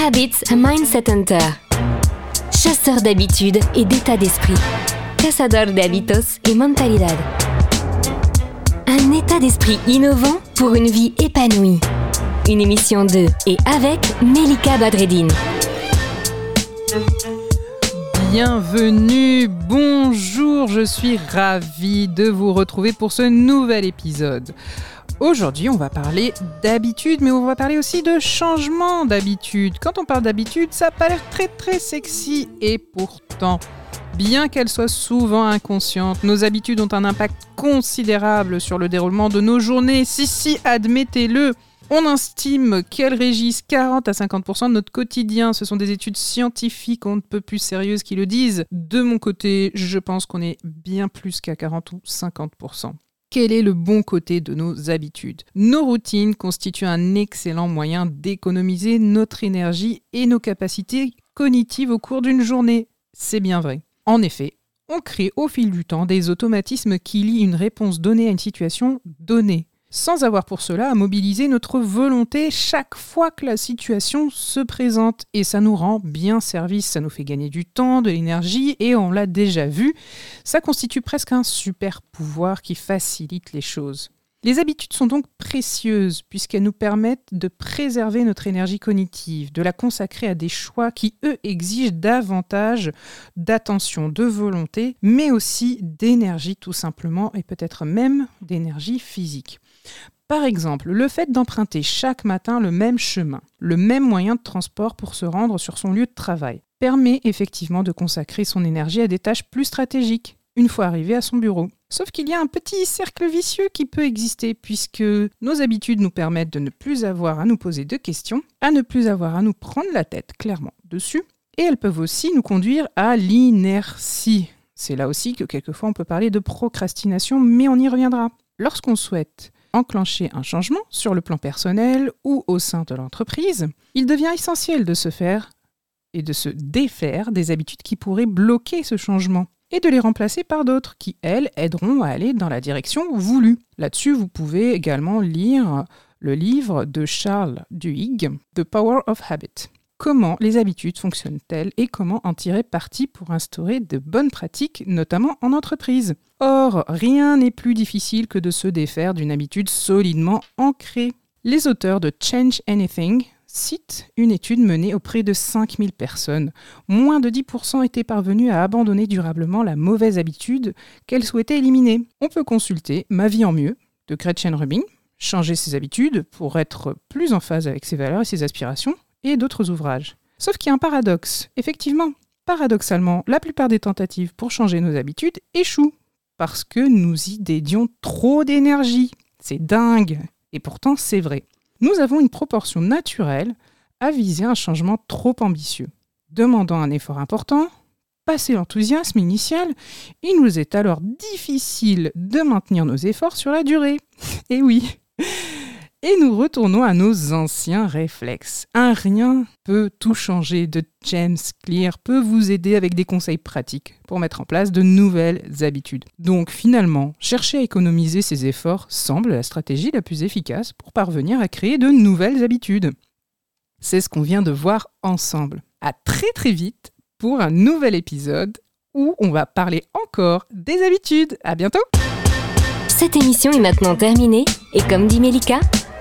Habits Mindset Hunter. Chasseur d'habitudes et d'état d'esprit. Cazador de hábitos et mentalidad. Un état d'esprit innovant pour une vie épanouie. Une émission de et avec Melika Badreddine. Bienvenue, bonjour, je suis ravie de vous retrouver pour ce nouvel épisode. Aujourd'hui, on va parler d'habitude, mais on va parler aussi de changement d'habitude. Quand on parle d'habitude, ça n'a pas l'air très très sexy et pourtant, bien qu'elles soient souvent inconscientes, nos habitudes ont un impact considérable sur le déroulement de nos journées. Si, si, admettez-le. On estime qu'elles régissent 40 à 50% de notre quotidien. Ce sont des études scientifiques, on ne peut plus sérieuses qui le disent. De mon côté, je pense qu'on est bien plus qu'à 40 ou 50%. Quel est le bon côté de nos habitudes? Nos routines constituent un excellent moyen d'économiser notre énergie et nos capacités cognitives au cours d'une journée. C'est bien vrai. En effet, on crée au fil du temps des automatismes qui lient une réponse donnée à une situation donnée sans avoir pour cela à mobiliser notre volonté chaque fois que la situation se présente. Et ça nous rend bien service, ça nous fait gagner du temps, de l'énergie, et on l'a déjà vu, ça constitue presque un super pouvoir qui facilite les choses. Les habitudes sont donc précieuses puisqu'elles nous permettent de préserver notre énergie cognitive, de la consacrer à des choix qui, eux, exigent davantage d'attention, de volonté, mais aussi d'énergie tout simplement, et peut-être même d'énergie physique. Par exemple, le fait d'emprunter chaque matin le même chemin, le même moyen de transport pour se rendre sur son lieu de travail, permet effectivement de consacrer son énergie à des tâches plus stratégiques une fois arrivé à son bureau. Sauf qu'il y a un petit cercle vicieux qui peut exister puisque nos habitudes nous permettent de ne plus avoir à nous poser de questions, à ne plus avoir à nous prendre la tête clairement dessus, et elles peuvent aussi nous conduire à l'inertie. C'est là aussi que quelquefois on peut parler de procrastination, mais on y reviendra. Lorsqu'on souhaite enclencher un changement sur le plan personnel ou au sein de l'entreprise, il devient essentiel de se faire et de se défaire des habitudes qui pourraient bloquer ce changement et de les remplacer par d'autres qui, elles, aideront à aller dans la direction voulue. Là-dessus, vous pouvez également lire le livre de Charles Duhigg, The Power of Habit. Comment les habitudes fonctionnent-elles et comment en tirer parti pour instaurer de bonnes pratiques, notamment en entreprise Or, rien n'est plus difficile que de se défaire d'une habitude solidement ancrée. Les auteurs de Change Anything citent une étude menée auprès de 5000 personnes. Moins de 10% étaient parvenus à abandonner durablement la mauvaise habitude qu'elles souhaitaient éliminer. On peut consulter Ma vie en mieux de Gretchen Rubin, changer ses habitudes pour être plus en phase avec ses valeurs et ses aspirations, et d'autres ouvrages. Sauf qu'il y a un paradoxe. Effectivement, paradoxalement, la plupart des tentatives pour changer nos habitudes échouent parce que nous y dédions trop d'énergie. C'est dingue. Et pourtant, c'est vrai. Nous avons une proportion naturelle à viser un changement trop ambitieux. Demandant un effort important, passé l'enthousiasme initial, il nous est alors difficile de maintenir nos efforts sur la durée. Et oui, et nous retournons à nos anciens réflexes. Un rien peut tout changer de James Clear peut vous aider avec des conseils pratiques pour mettre en place de nouvelles habitudes. Donc finalement, chercher à économiser ses efforts semble la stratégie la plus efficace pour parvenir à créer de nouvelles habitudes. C'est ce qu'on vient de voir ensemble. À très très vite pour un nouvel épisode où on va parler encore des habitudes. À bientôt. Cette émission est maintenant terminée et comme dit Melika,